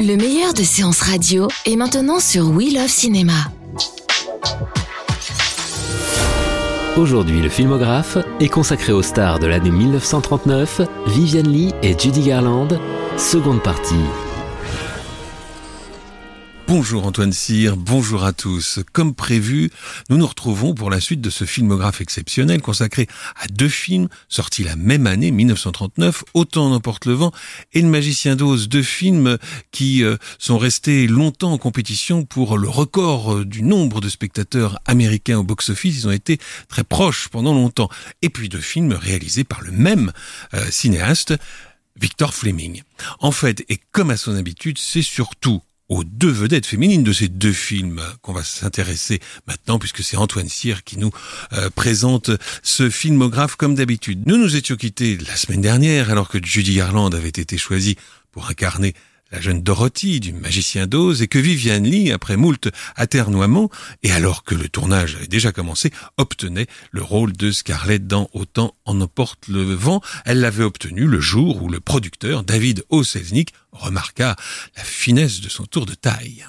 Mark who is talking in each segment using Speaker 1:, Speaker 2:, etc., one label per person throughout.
Speaker 1: Le meilleur de séances radio est maintenant sur We Love Cinéma.
Speaker 2: Aujourd'hui, le filmographe est consacré aux stars de l'année 1939, Vivian Lee et Judy Garland, seconde partie.
Speaker 3: Bonjour Antoine Cyr, bonjour à tous. Comme prévu, nous nous retrouvons pour la suite de ce filmographe exceptionnel consacré à deux films sortis la même année, 1939, Autant n'emporte le vent et Le Magicien d'Oz, deux films qui euh, sont restés longtemps en compétition pour le record euh, du nombre de spectateurs américains au box-office. Ils ont été très proches pendant longtemps. Et puis deux films réalisés par le même euh, cinéaste, Victor Fleming. En fait, et comme à son habitude, c'est surtout aux deux vedettes féminines de ces deux films qu'on va s'intéresser maintenant puisque c'est Antoine Cyr qui nous euh, présente ce filmographe comme d'habitude. Nous nous étions quittés la semaine dernière alors que Judy Garland avait été choisie pour incarner la jeune Dorothy du magicien d'Oz et que Viviane Lee, après moult aternoiements, et alors que le tournage avait déjà commencé, obtenait le rôle de Scarlett dans Autant en emporte le vent. Elle l'avait obtenu le jour où le producteur, David O. Remarqua la finesse de son tour de taille.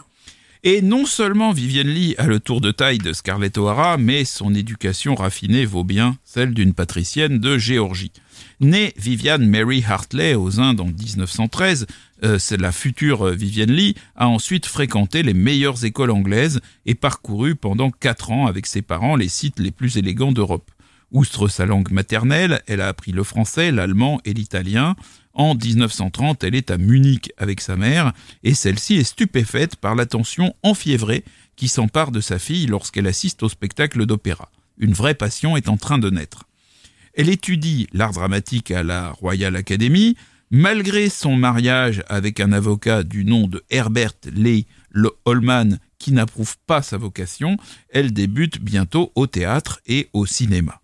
Speaker 4: Et non seulement Vivienne Lee a le tour de taille de Scarlett O'Hara, mais son éducation raffinée vaut bien celle d'une patricienne de Géorgie. Née Viviane Mary Hartley aux Indes en 1913, euh, la future Vivienne Lee, a ensuite fréquenté les meilleures écoles anglaises et parcouru pendant quatre ans avec ses parents les sites les plus élégants d'Europe. Outre sa langue maternelle, elle a appris le français, l'allemand et l'italien. En 1930, elle est à Munich avec sa mère, et celle-ci est stupéfaite par l'attention enfiévrée qui s'empare de sa fille lorsqu'elle assiste au spectacle d'opéra. Une vraie passion est en train de naître. Elle étudie l'art dramatique à la Royal Academy. Malgré son mariage avec un avocat du nom de Herbert Lee Holman qui n'approuve pas sa vocation, elle débute bientôt au théâtre et au cinéma.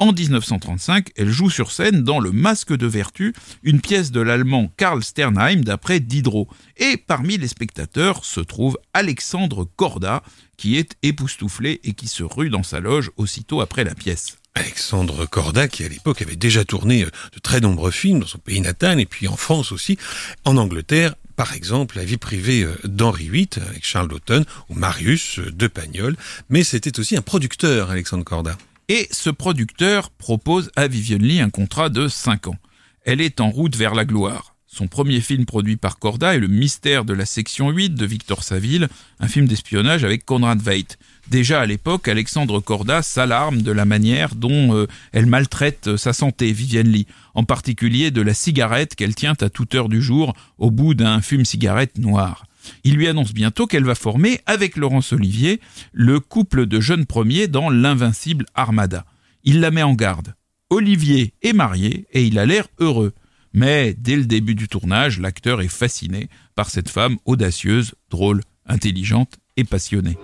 Speaker 4: En 1935, elle joue sur scène dans Le Masque de Vertu, une pièce de l'allemand Karl Sternheim d'après Diderot. Et parmi les spectateurs se trouve Alexandre Corda, qui est époustouflé et qui se rue dans sa loge aussitôt après la pièce.
Speaker 3: Alexandre Corda, qui à l'époque avait déjà tourné euh, de très nombreux films dans son pays natal et puis en France aussi, en Angleterre, par exemple la vie privée euh, d'Henri VIII avec Charles Daughton ou Marius euh, de Pagnol, mais c'était aussi un producteur, Alexandre Corda.
Speaker 4: Et ce producteur propose à Vivienne Lee un contrat de 5 ans. Elle est en route vers la gloire. Son premier film produit par Corda est Le mystère de la section 8 de Victor Saville, un film d'espionnage avec Conrad Veidt. Déjà à l'époque, Alexandre Corda s'alarme de la manière dont euh, elle maltraite sa santé, Vivienne Lee, en particulier de la cigarette qu'elle tient à toute heure du jour au bout d'un fume-cigarette noir. Il lui annonce bientôt qu'elle va former, avec Laurence Olivier, le couple de jeunes premiers dans l'invincible Armada. Il la met en garde. Olivier est marié et il a l'air heureux. Mais dès le début du tournage, l'acteur est fasciné par cette femme audacieuse, drôle, intelligente et passionnée.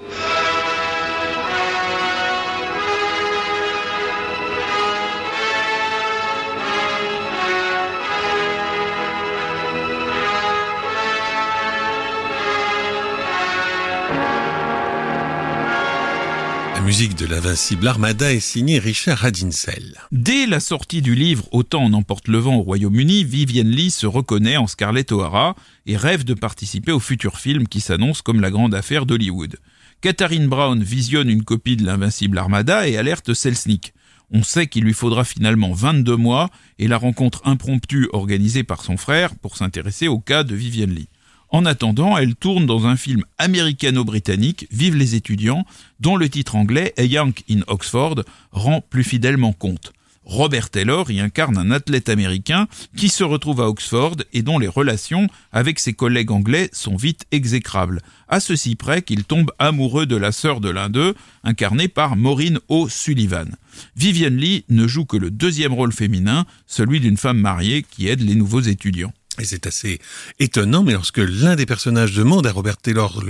Speaker 3: Musique de l'invincible Armada est signée Richard Radinsel.
Speaker 4: Dès la sortie du livre Autant en emporte le vent au Royaume-Uni, Vivienne Lee se reconnaît en Scarlett O'Hara et rêve de participer au futur film qui s'annonce comme la grande affaire d'Hollywood. Katharine Brown visionne une copie de l'invincible Armada et alerte Selznick. On sait qu'il lui faudra finalement 22 mois et la rencontre impromptue organisée par son frère pour s'intéresser au cas de Vivienne Lee. En attendant, elle tourne dans un film américano-britannique, Vive les étudiants, dont le titre anglais A Young in Oxford rend plus fidèlement compte. Robert Taylor y incarne un athlète américain qui se retrouve à Oxford et dont les relations avec ses collègues anglais sont vite exécrables, à ceci près qu'il tombe amoureux de la sœur de l'un d'eux, incarnée par Maureen O'Sullivan. Vivian Lee ne joue que le deuxième rôle féminin, celui d'une femme mariée qui aide les nouveaux étudiants.
Speaker 3: Et c'est assez étonnant, mais lorsque l'un des personnages demande à Robert Taylor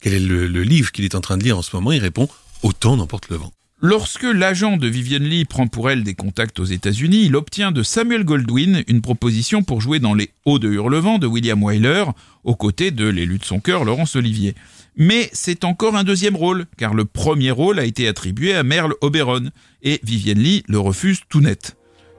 Speaker 3: quel est le, livre qu'il est en train de lire en ce moment, il répond Autant n'emporte le vent.
Speaker 4: Lorsque l'agent de Vivian Lee prend pour elle des contacts aux États-Unis, il obtient de Samuel Goldwyn une proposition pour jouer dans Les Hauts de Hurlevent de William Wyler, aux côtés de l'élu de son cœur, Laurence Olivier. Mais c'est encore un deuxième rôle, car le premier rôle a été attribué à Merle Oberon, et Vivian Lee le refuse tout net.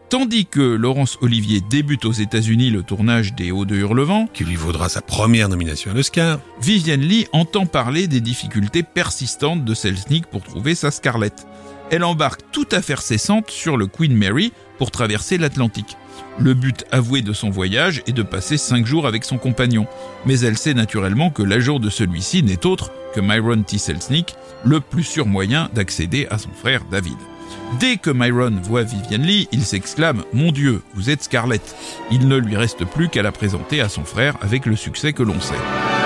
Speaker 4: Tandis que Laurence Olivier débute aux États-Unis le tournage des Hauts de Hurlevent,
Speaker 3: qui lui vaudra sa première nomination à l'Oscar,
Speaker 4: Vivian Lee entend parler des difficultés persistantes de Selznick pour trouver sa Scarlett. Elle embarque tout à fait cessante sur le Queen Mary pour traverser l'Atlantique. Le but avoué de son voyage est de passer cinq jours avec son compagnon, mais elle sait naturellement que l'agent de celui-ci n'est autre que Myron T. Selznick, le plus sûr moyen d'accéder à son frère David. Dès que Myron voit Vivian Lee, il s'exclame Mon Dieu, vous êtes Scarlett. Il ne lui reste plus qu'à la présenter à son frère avec le succès que l'on sait.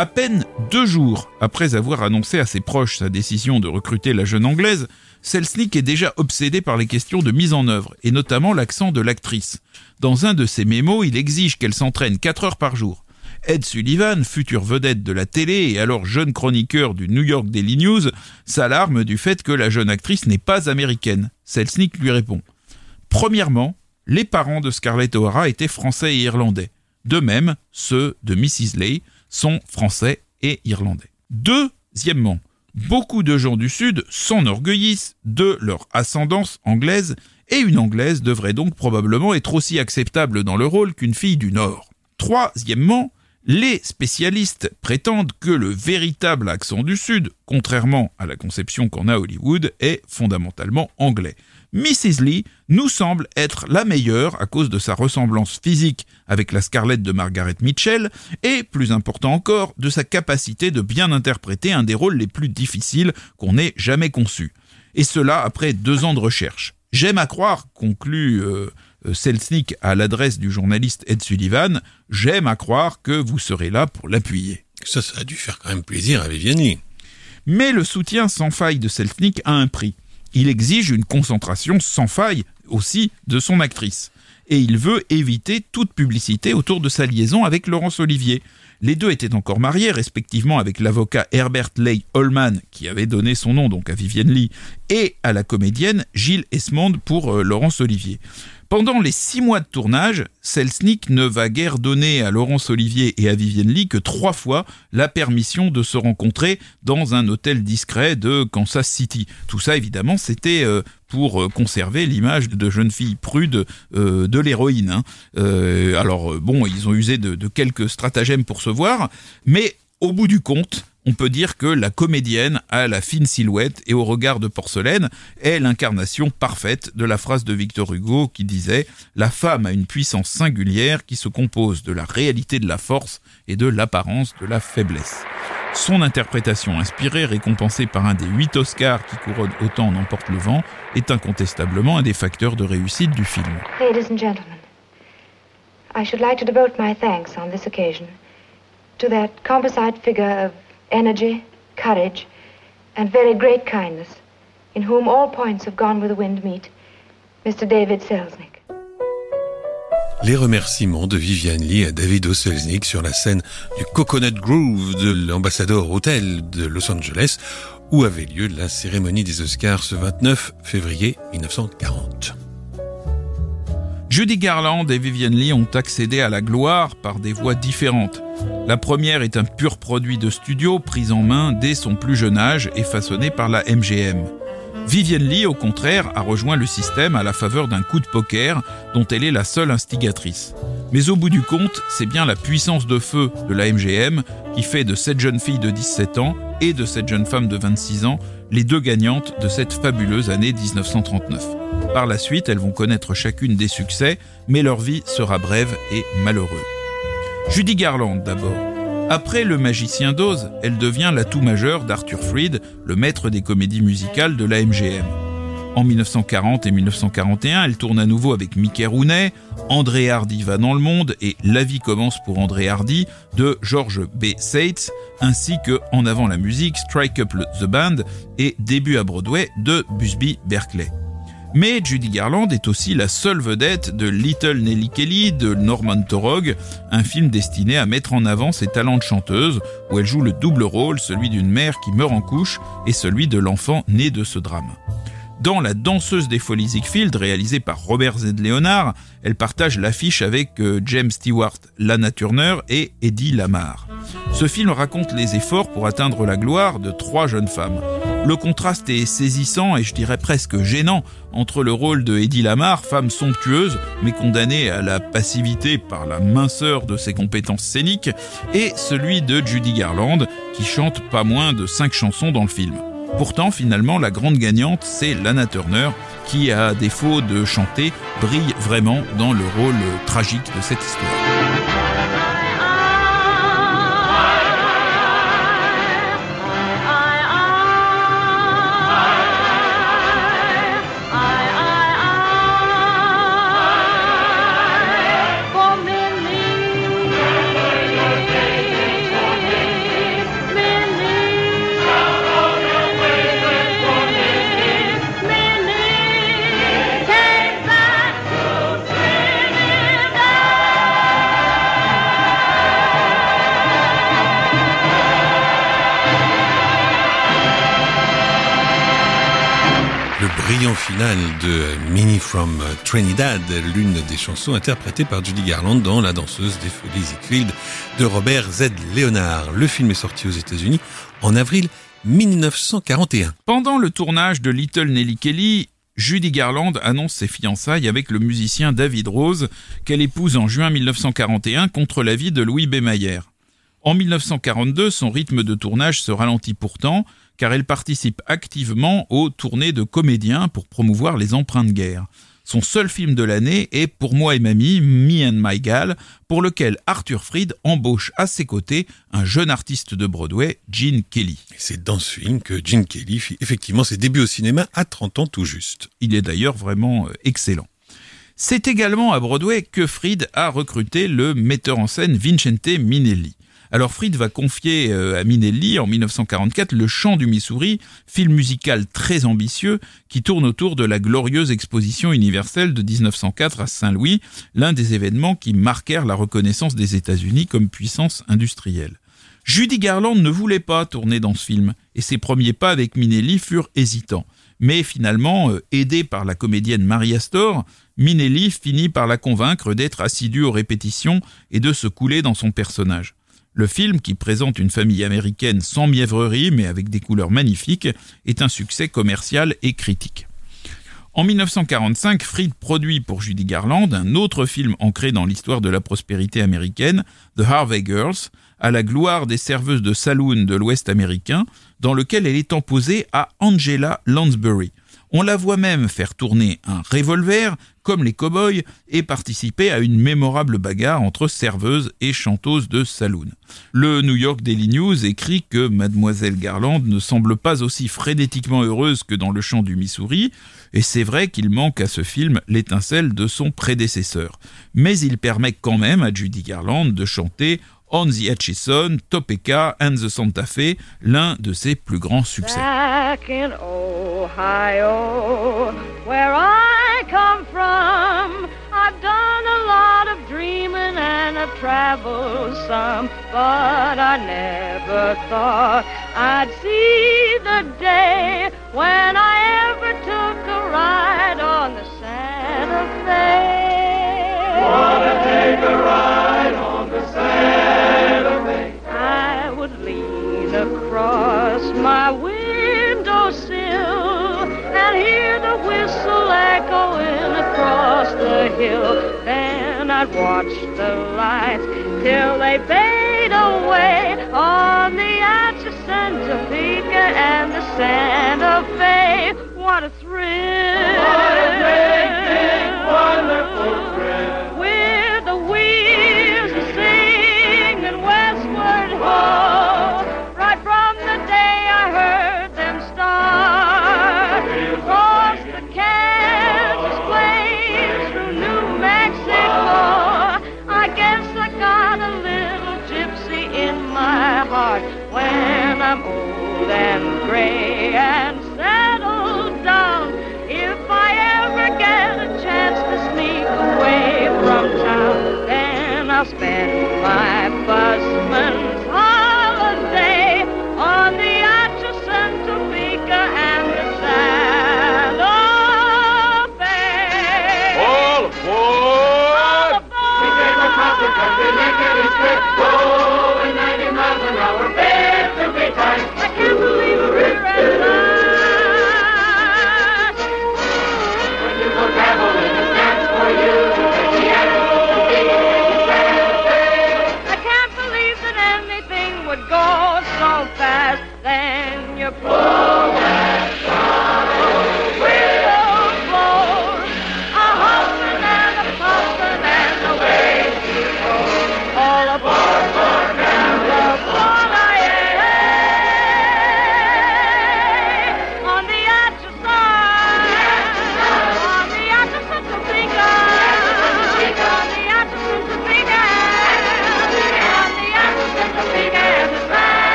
Speaker 4: À peine deux jours après avoir annoncé à ses proches sa décision de recruter la jeune anglaise, Selznick est déjà obsédé par les questions de mise en œuvre, et notamment l'accent de l'actrice. Dans un de ses mémos, il exige qu'elle s'entraîne 4 heures par jour. Ed Sullivan, future vedette de la télé et alors jeune chroniqueur du New York Daily News, s'alarme du fait que la jeune actrice n'est pas américaine. Selznick lui répond. Premièrement, les parents de Scarlett O'Hara étaient français et irlandais. De même, ceux de Mrs. Lay, sont français et irlandais. Deuxièmement, beaucoup de gens du Sud s'enorgueillissent de leur ascendance anglaise et une anglaise devrait donc probablement être aussi acceptable dans le rôle qu'une fille du Nord. Troisièmement, les spécialistes prétendent que le véritable accent du Sud, contrairement à la conception qu'en a Hollywood, est fondamentalement anglais. Mrs. Lee nous semble être la meilleure à cause de sa ressemblance physique avec la Scarlett de Margaret Mitchell et, plus important encore, de sa capacité de bien interpréter un des rôles les plus difficiles qu'on ait jamais conçus. Et cela après deux ans de recherche. J'aime à croire, conclut euh, euh, Selznick à l'adresse du journaliste Ed Sullivan, j'aime à croire que vous serez là pour l'appuyer.
Speaker 3: Ça, ça a dû faire quand même plaisir à Viviani.
Speaker 4: Mais le soutien sans faille de Selznick a un prix il exige une concentration sans faille aussi de son actrice. Et il veut éviter toute publicité autour de sa liaison avec Laurence Olivier. Les deux étaient encore mariés, respectivement avec l'avocat Herbert Leigh Holman, qui avait donné son nom donc à Vivienne Lee, et à la comédienne Gilles Esmond pour euh, Laurence Olivier. Pendant les six mois de tournage, Selznick ne va guère donner à Laurence Olivier et à Vivienne Lee que trois fois la permission de se rencontrer dans un hôtel discret de Kansas City. Tout ça, évidemment, c'était euh, pour euh, conserver l'image de jeune fille prude euh, de l'héroïne. Hein. alors bon, ils ont usé de quelques stratagèmes pour se voir, mais au bout du compte, on peut dire que la comédienne a la fine silhouette et au regard de porcelaine est l'incarnation parfaite de la phrase de Victor Hugo qui disait La femme a une puissance singulière qui se compose de la réalité de la force et de l'apparence de la faiblesse. Son interprétation inspirée, récompensée par un des huit Oscars qui couronnent autant en emporte le vent, est incontestablement un des facteurs de réussite du film.
Speaker 5: I should like to devote my thanks on this occasion to that composite figure energy, courage, and very great kindness, in whom all points have gone the wind meet, Mr. David Selznick.
Speaker 3: Les remerciements de Viviane Lee à David O. Selznick sur la scène du Coconut Grove de l'Ambassador Hotel de Los Angeles, où avait lieu la cérémonie des Oscars ce 29 février 1940.
Speaker 4: Judy Garland et Vivian Lee ont accédé à la gloire par des voies différentes. La première est un pur produit de studio pris en main dès son plus jeune âge et façonné par la MGM. Vivian Lee, au contraire, a rejoint le système à la faveur d'un coup de poker dont elle est la seule instigatrice. Mais au bout du compte, c'est bien la puissance de feu de la MGM qui fait de cette jeune fille de 17 ans et de cette jeune femme de 26 ans les deux gagnantes de cette fabuleuse année 1939. Par la suite, elles vont connaître chacune des succès, mais leur vie sera brève et malheureuse. Judy Garland d'abord. Après Le Magicien d'Oz, elle devient l'atout majeur d'Arthur Freed, le maître des comédies musicales de la MGM. En 1940 et 1941, elle tourne à nouveau avec Mickey Rooney, André Hardy va dans le monde et La vie commence pour André Hardy de George B. Seitz, ainsi que En avant la musique, Strike Up the Band et Début à Broadway de Busby Berkeley. Mais Judy Garland est aussi la seule vedette de Little Nelly Kelly de Norman Torog, un film destiné à mettre en avant ses talents de chanteuse, où elle joue le double rôle, celui d'une mère qui meurt en couche et celui de l'enfant né de ce drame. Dans La danseuse des folies Ziegfeld, réalisée par Robert Z. Leonard, elle partage l'affiche avec euh, James Stewart, Lana Turner et Eddie Lamar. Ce film raconte les efforts pour atteindre la gloire de trois jeunes femmes. Le contraste est saisissant et je dirais presque gênant entre le rôle de Eddie Lamar, femme somptueuse mais condamnée à la passivité par la minceur de ses compétences scéniques, et celui de Judy Garland qui chante pas moins de cinq chansons dans le film. Pourtant, finalement, la grande gagnante, c'est Lana Turner, qui, à défaut de chanter, brille vraiment dans le rôle tragique de cette histoire.
Speaker 3: Brillant final de Minnie from Trinidad, l'une des chansons interprétées par Judy Garland dans La danseuse des folies Ziegfeld de Robert Z. Leonard. Le film est sorti aux États-Unis en avril 1941.
Speaker 4: Pendant le tournage de Little Nelly Kelly, Judy Garland annonce ses fiançailles avec le musicien David Rose, qu'elle épouse en juin 1941 contre l'avis de Louis B. Mayer. En 1942, son rythme de tournage se ralentit pourtant, car elle participe activement aux tournées de comédiens pour promouvoir les emprunts de guerre. Son seul film de l'année est Pour moi et mamie, Me and My Gal, pour lequel Arthur Freed embauche à ses côtés un jeune artiste de Broadway, Gene Kelly.
Speaker 3: C'est dans ce film que Gene Kelly fit effectivement ses débuts au cinéma à 30 ans tout juste.
Speaker 4: Il est d'ailleurs vraiment euh, excellent. C'est également à Broadway que Freed a recruté le metteur en scène Vincente Minelli. Alors Fried va confier euh, à Minelli en 1944 Le Chant du Missouri, film musical très ambitieux qui tourne autour de la glorieuse exposition universelle de 1904 à Saint-Louis, l'un des événements qui marquèrent la reconnaissance des États-Unis comme puissance industrielle. Judy Garland ne voulait pas tourner dans ce film, et ses premiers pas avec Minelli furent hésitants. Mais finalement, euh, aidé par la comédienne Marie Astor, Minelli finit par la convaincre d'être assidue aux répétitions et de se couler dans son personnage. Le film, qui présente une famille américaine sans mièvrerie mais avec des couleurs magnifiques, est un succès commercial et critique. En 1945, Fried produit pour Judy Garland un autre film ancré dans l'histoire de la prospérité américaine, The Harvey Girls, à la gloire des serveuses de saloon de l'Ouest américain, dans lequel elle est emposée à Angela Lansbury, on la voit même faire tourner un revolver, comme les cow-boys, et participer à une mémorable bagarre entre serveuse et chanteuse de saloon. Le New York Daily News écrit que Mademoiselle Garland ne semble pas aussi frénétiquement heureuse que dans le chant du Missouri, et c'est vrai qu'il manque à ce film l'étincelle de son prédécesseur. Mais il permet quand même à Judy Garland de chanter On the Atchison, Topeka and the Santa Fe, l'un de ses plus grands succès.
Speaker 6: Back in Ohio, come from, I've done a lot of dreaming and I've traveled some, but I never thought I'd see the day when I ever watch the lights till they fade away on the Atchison, Topeka, and the Santa heart. When I'm old and gray and settled down, if I ever get a chance to sneak away from town, then I'll spend my busman's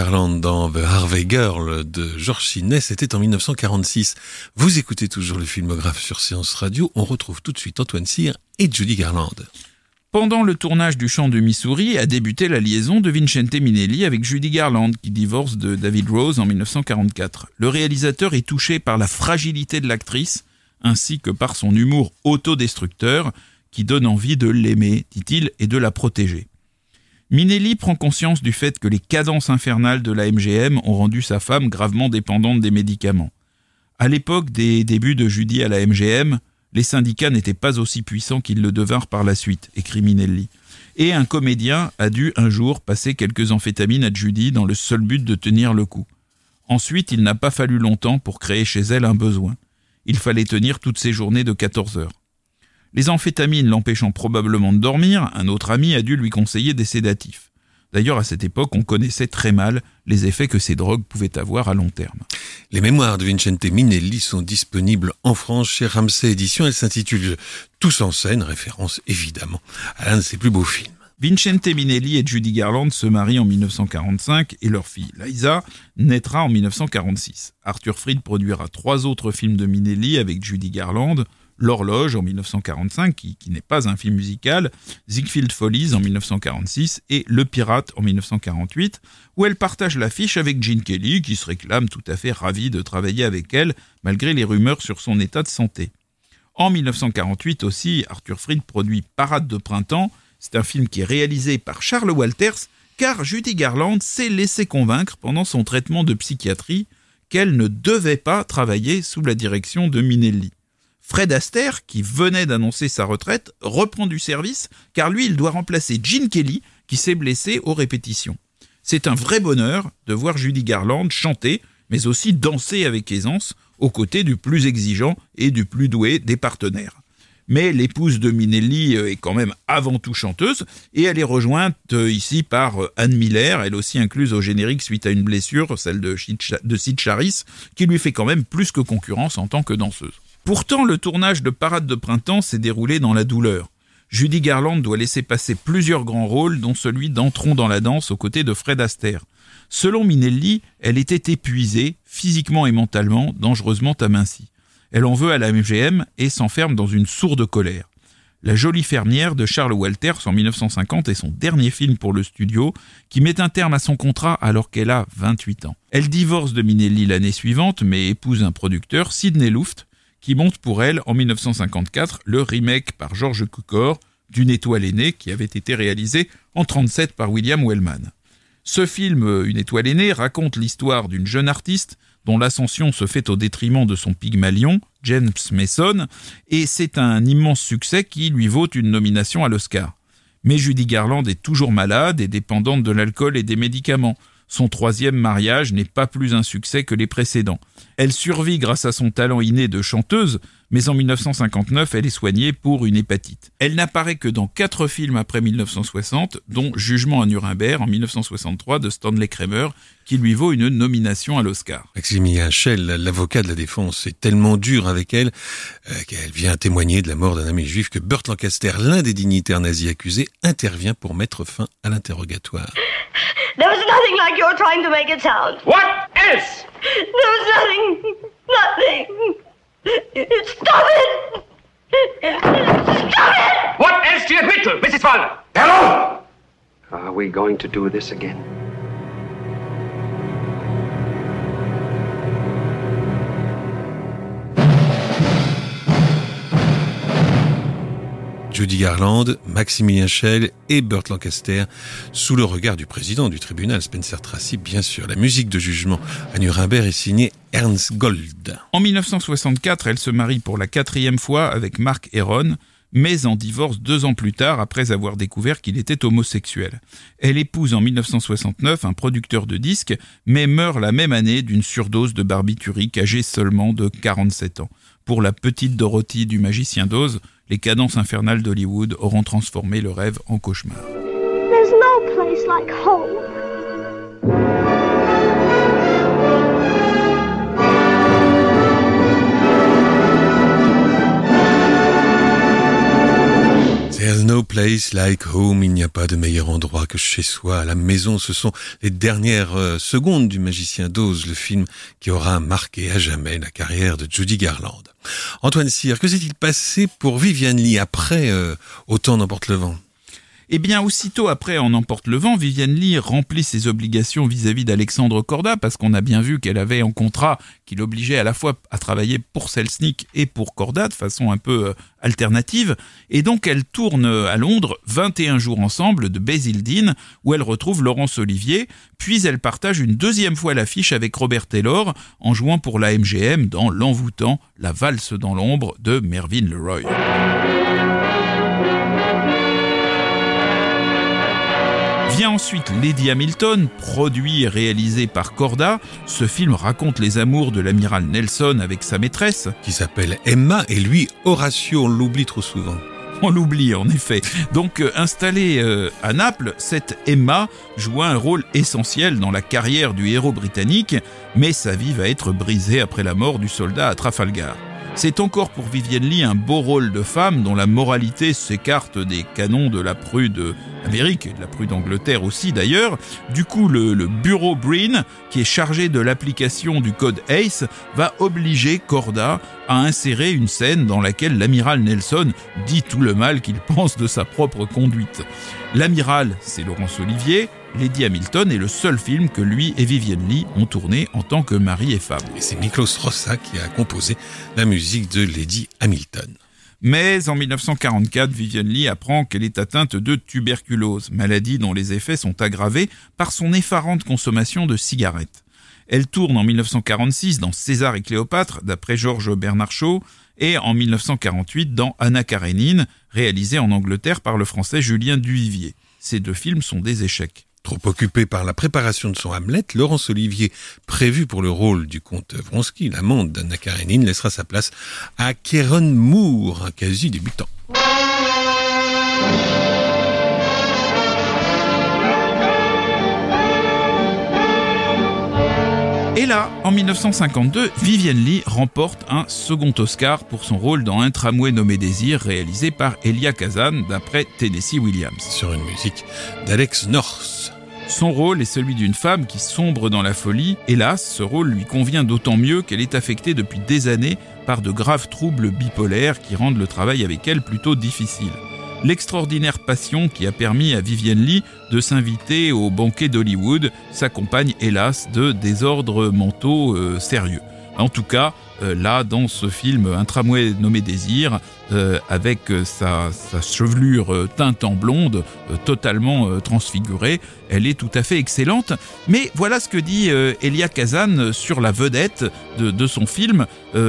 Speaker 3: Garland dans The Harvey Girl de George Sidney, c'était en 1946. Vous écoutez toujours le filmographe sur Séance Radio. On retrouve tout de suite Antoine Cyr et Judy Garland.
Speaker 4: Pendant le tournage du Chant de Missouri a débuté la liaison de Vincente Minelli avec Judy Garland, qui divorce de David Rose en 1944. Le réalisateur est touché par la fragilité de l'actrice, ainsi que par son humour autodestructeur, qui donne envie de l'aimer, dit-il, et de la protéger. Minelli prend conscience du fait que les cadences infernales de la MGM ont rendu sa femme gravement dépendante des médicaments. À l'époque des débuts de Judy à la MGM, les syndicats n'étaient pas aussi puissants qu'ils le devinrent par la suite, écrit Minelli. Et un comédien a dû un jour passer quelques amphétamines à Judy dans le seul but de tenir le coup. Ensuite, il n'a pas fallu longtemps pour créer chez elle un besoin. Il fallait tenir toutes ses journées de 14 heures. Les amphétamines l'empêchant probablement de dormir, un autre ami a dû lui conseiller des sédatifs. D'ailleurs, à cette époque, on connaissait très mal les effets que ces drogues pouvaient avoir à long terme.
Speaker 3: Les mémoires de Vincente Minelli sont disponibles en France chez Ramsey Éditions. Elles s'intitulent Tous en scène, référence évidemment à l'un de ses plus beaux films.
Speaker 4: Vincente Minelli et Judy Garland se marient en 1945 et leur fille Liza naîtra en 1946. Arthur Fried produira trois autres films de Minelli avec Judy Garland, L'horloge en 1945, qui, n'est pas un film musical, Ziegfeld Follies en 1946 et Le pirate en 1948, où elle partage l'affiche avec Gene Kelly, qui se réclame tout à fait ravi de travailler avec elle, malgré les rumeurs sur son état de santé. En 1948 aussi, Arthur Fried produit Parade de printemps, c'est un film qui est réalisé par Charles Walters, car Judy Garland s'est laissé convaincre pendant son traitement de psychiatrie qu'elle ne devait pas travailler sous la direction de Minelli. Fred Astaire, qui venait d'annoncer sa retraite, reprend du service car lui, il doit remplacer Gene Kelly qui s'est blessé aux répétitions. C'est un vrai bonheur de voir Judy Garland chanter, mais aussi danser avec aisance aux côtés du plus exigeant et du plus doué des partenaires. Mais l'épouse de Minelli est quand même avant tout chanteuse et elle est rejointe ici par Anne Miller, elle aussi incluse au générique suite à une blessure, celle de Sid Charis, qui lui fait quand même plus que concurrence en tant que danseuse. Pourtant, le tournage de Parade de printemps s'est déroulé dans la douleur. Judy Garland doit laisser passer plusieurs grands rôles, dont celui d'Entrons dans la danse aux côtés de Fred Astaire. Selon Minelli, elle était épuisée, physiquement et mentalement, dangereusement amincie. Elle en veut à la MGM et s'enferme dans une sourde colère. La jolie fermière de Charles Walters en 1950 est son dernier film pour le studio, qui met un terme à son contrat alors qu'elle a 28 ans. Elle divorce de Minelli l'année suivante, mais épouse un producteur, Sidney Luft, qui monte pour elle en 1954 le remake par George Cukor d'une étoile aînée qui avait été réalisé en 37 par William Wellman. Ce film, Une étoile aînée, raconte l'histoire d'une jeune artiste dont l'ascension se fait au détriment de son pygmalion, James Mason, et c'est un immense succès qui lui vaut une nomination à l'Oscar. Mais Judy Garland est toujours malade et dépendante de l'alcool et des médicaments. Son troisième mariage n'est pas plus un succès que les précédents. Elle survit grâce à son talent inné de chanteuse, mais en 1959, elle est soignée pour une hépatite. Elle n'apparaît que dans quatre films après 1960, dont Jugement à Nuremberg en 1963 de Stanley Kramer, qui lui vaut une nomination à l'Oscar.
Speaker 3: Maximilien Schell, l'avocat de la défense, est tellement dur avec elle euh, qu'elle vient témoigner de la mort d'un ami juif que Burt Lancaster, l'un des dignitaires nazis accusés, intervient pour mettre fin à l'interrogatoire.
Speaker 6: There was nothing like you're trying to make it sound.
Speaker 7: What else?
Speaker 6: There was nothing. Nothing. Stop it! Stop it!
Speaker 7: What else do you admit to, Mrs. Fowler? Hello! Are we going to do this again?
Speaker 3: Judy Garland, Maximilien Schell et Burt Lancaster sous le regard du président du tribunal, Spencer Tracy, bien sûr. La musique de jugement à Nuremberg est signée Ernst Gold.
Speaker 4: En 1964, elle se marie pour la quatrième fois avec Mark Heron, mais en divorce deux ans plus tard après avoir découvert qu'il était homosexuel. Elle épouse en 1969 un producteur de disques, mais meurt la même année d'une surdose de barbiturique âgée seulement de 47 ans. Pour la petite Dorothy du magicien d'Oz, les cadences infernales d'Hollywood auront transformé le rêve en cauchemar.
Speaker 6: There's no place like home.
Speaker 3: There's no place like home. Il n'y a pas de meilleur endroit que chez soi. À la maison, ce sont les dernières euh, secondes du Magicien d'Oz, le film qui aura marqué à jamais la carrière de Judy Garland. Antoine Cyr, que s'est-il passé pour Viviane Lee après euh, Autant n'emporte le vent?
Speaker 4: Eh bien, aussitôt après En emporte le vent, Viviane Lee remplit ses obligations vis-à-vis d'Alexandre Corda, parce qu'on a bien vu qu'elle avait un contrat qui l'obligeait à la fois à travailler pour Selznick et pour Corda, de façon un peu euh, alternative. Et donc, elle tourne à Londres 21 jours ensemble de Basildine, où elle retrouve Laurence Olivier, puis elle partage une deuxième fois l'affiche avec Robert Taylor, en jouant pour la MGM dans l'envoûtant La valse dans l'ombre de Mervyn Leroy. Ensuite Lady Hamilton, produit et réalisé par Corda. Ce film raconte les amours de l'amiral Nelson avec sa maîtresse.
Speaker 3: qui s'appelle Emma et lui Horatio, on l'oublie trop souvent.
Speaker 4: On l'oublie en effet. Donc euh, installée euh, à Naples, cette Emma joua un rôle essentiel dans la carrière du héros britannique, mais sa vie va être brisée après la mort du soldat à Trafalgar. C'est encore pour Vivienne Lee un beau rôle de femme dont la moralité s'écarte des canons de la prude Amérique et de la prude Angleterre aussi d'ailleurs. Du coup, le, bureau Breen, qui est chargé de l'application du code ACE, va obliger Corda à insérer une scène dans laquelle l'amiral Nelson dit tout le mal qu'il pense de sa propre conduite. L'amiral, c'est Laurence Olivier. Lady Hamilton est le seul film que lui et Vivienne Lee ont tourné en tant que mari et femme.
Speaker 3: Et c'est Miklos Rossa qui a composé la musique de Lady Hamilton.
Speaker 4: Mais en 1944, Vivienne Lee apprend qu'elle est atteinte de tuberculose, maladie dont les effets sont aggravés par son effarante consommation de cigarettes. Elle tourne en 1946 dans César et Cléopâtre, d'après Georges Bernard Shaw, et en 1948 dans Anna Karénine, réalisé en Angleterre par le français Julien Duvivier. Ces deux films sont des échecs.
Speaker 3: Trop occupé par la préparation de son Hamlet, Laurence Olivier, prévu pour le rôle du comte Vronsky, l'amante d'Anna Karenine, laissera sa place à Kieron Moore, un quasi débutant.
Speaker 4: Là, en 1952, Vivienne Lee remporte un second Oscar pour son rôle dans Un tramway nommé Désir, réalisé par Elia Kazan, d'après Tennessee Williams.
Speaker 3: Sur une musique d'Alex North.
Speaker 4: Son rôle est celui d'une femme qui sombre dans la folie. Hélas, ce rôle lui convient d'autant mieux qu'elle est affectée depuis des années par de graves troubles bipolaires qui rendent le travail avec elle plutôt difficile. L'extraordinaire passion qui a permis à Vivienne Lee de s'inviter au banquet d'Hollywood s'accompagne hélas de désordres mentaux euh, sérieux. En tout cas, euh, là dans ce film Un tramway nommé Désir, euh, avec euh, sa, chevelure teinte en blonde, totalement transfigurée. Elle est tout à fait excellente. Mais voilà ce que dit Elia Kazan sur la vedette de, son film.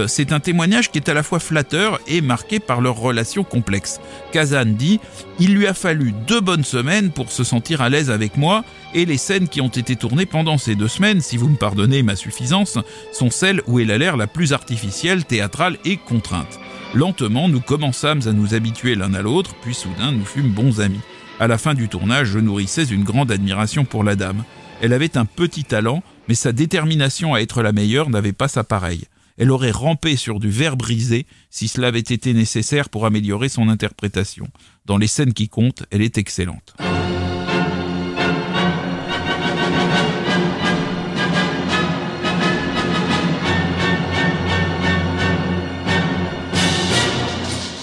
Speaker 4: C'est un témoignage qui est à la fois flatteur et marqué par leur relation complexe. Kazan dit Il lui a fallu deux bonnes semaines pour se sentir à l'aise avec moi, et les scènes qui ont été tournées pendant ces deux semaines, si vous me pardonnez ma suffisance, sont celles où elle a l'air la plus artificielle, théâtrale et contrainte. Lentement, nous commençâmes à nous habituer l'un à l'autre, puis soudain nous fûmes bons amis. À la fin du tournage, je nourrissais une grande admiration pour la dame. Elle avait un petit talent, mais sa détermination à être la meilleure n'avait pas sa pareille. Elle aurait rampé sur du verre brisé si cela avait été nécessaire pour améliorer son interprétation. Dans les scènes qui comptent, elle est excellente.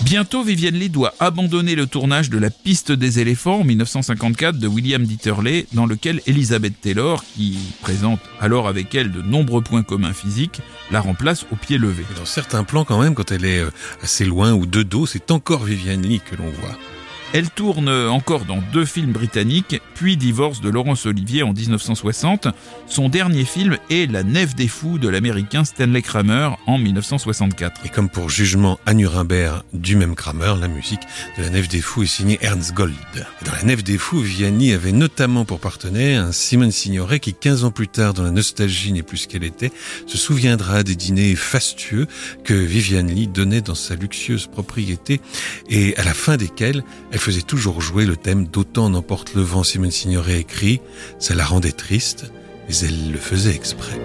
Speaker 4: Bientôt, Vivienne Lee doit abandonner le tournage de La piste des éléphants en 1954 de William Dieterle, dans lequel Elizabeth Taylor, qui présente alors avec elle de nombreux points communs physiques, la remplace au pied levé.
Speaker 3: Dans certains plans, quand même, quand elle est euh, assez loin ou de dos, c'est encore Viviane Lee que l'on voit.
Speaker 4: Elle tourne encore dans deux films britanniques, puis divorce de Laurence Olivier en 1960. Son dernier film est La Nef des Fous de l'américain Stanley Kramer en 1964.
Speaker 3: Et comme pour Jugement à Nuremberg du même Kramer, la musique de La Nef des Fous est signée Ernst Gold. Dans La Nef des Fous, Vianney avait notamment pour partenaire un Simone Signoret qui, 15 ans plus tard, dans la nostalgie n'est plus ce qu'elle était, se souviendra des dîners fastueux que Viviane Lee donnait dans sa luxueuse propriété et à la fin desquels elle faisait toujours jouer le thème D'autant n'emporte le vent Simone Signoret écrit. Ça la rendait triste, mais elle le faisait exprès.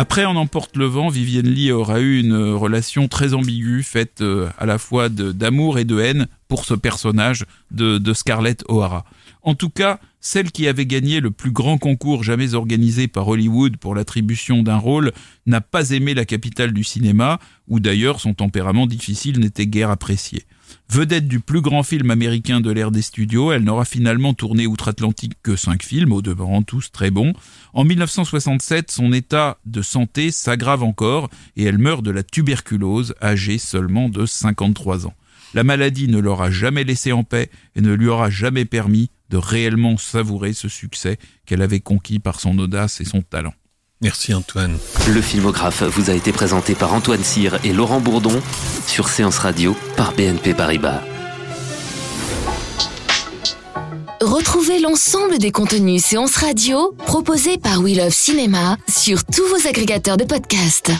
Speaker 4: Après On emporte le vent, Vivienne Lee aura eu une relation très ambiguë, faite euh, à la fois d'amour et de haine pour ce personnage de, de Scarlett O'Hara. En tout cas, celle qui avait gagné le plus grand concours jamais organisé par Hollywood pour l'attribution d'un rôle n'a pas aimé la capitale du cinéma, où d'ailleurs son tempérament difficile n'était guère apprécié. Vedette du plus grand film américain de l'ère des studios, elle n'aura finalement tourné outre-Atlantique que cinq films, au demeurant tous très bons. En 1967, son état de santé s'aggrave encore et elle meurt de la tuberculose, âgée seulement de 53 ans. La maladie ne l'aura jamais laissé en paix et ne lui aura jamais permis de réellement savourer ce succès qu'elle avait conquis par son audace et son talent.
Speaker 3: Merci Antoine.
Speaker 2: Le filmographe vous a été présenté par Antoine Cyr et Laurent Bourdon sur Séance Radio par BNP Paribas.
Speaker 1: Retrouvez l'ensemble des contenus séances radio proposés par We Love Cinéma sur tous vos agrégateurs de podcasts.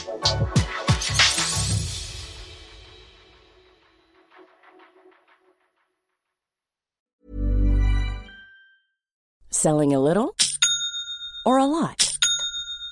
Speaker 8: Selling a little or a lot?